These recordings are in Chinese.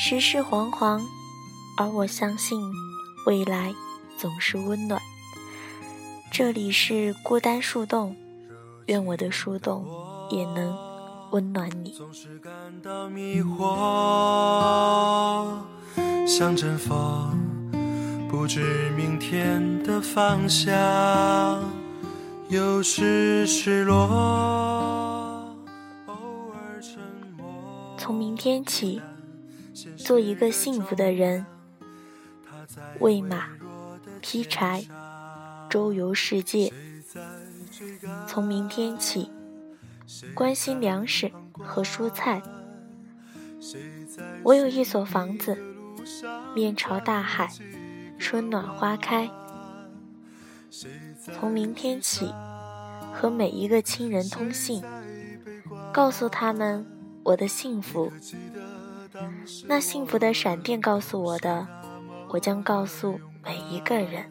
时事惶惶，而我相信未来总是温暖。这里是孤单树洞，愿我的树洞也能温暖你。总是感到迷惑，像阵风，不知明天的方向，有时失落，偶尔沉默。从明天起。做一个幸福的人，喂马，劈柴，周游世界。从明天起，关心粮食和蔬菜。我有一所房子，面朝大海，春暖花开。从明天起，和每一个亲人通信，告诉他们我的幸福。那幸福的闪电告诉我的，我将告诉每一个人。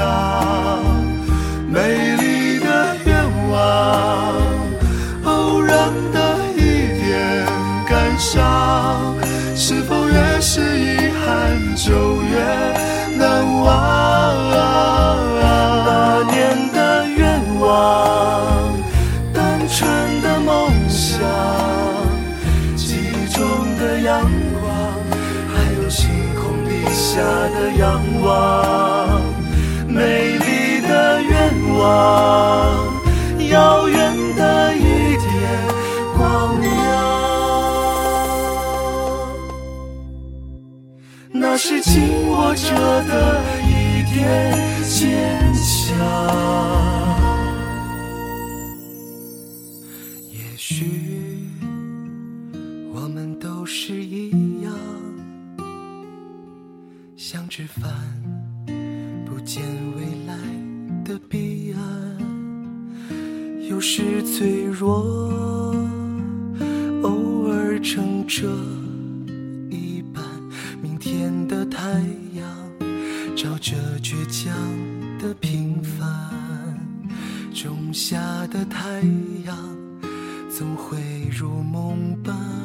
上？美丽的愿望，偶然的一点感伤，是否越是遗憾就越难忘？那年的愿望，单纯的梦想，记忆中的阳光，还有星空底。下的仰望，遥远的一点光亮，那是紧握着的一点坚强。也许我们都是一样。想吃饭，不见未来的彼岸。有时脆弱，偶尔撑着一半。明天的太阳，照着倔强的平凡。仲夏的太阳，总会如梦般。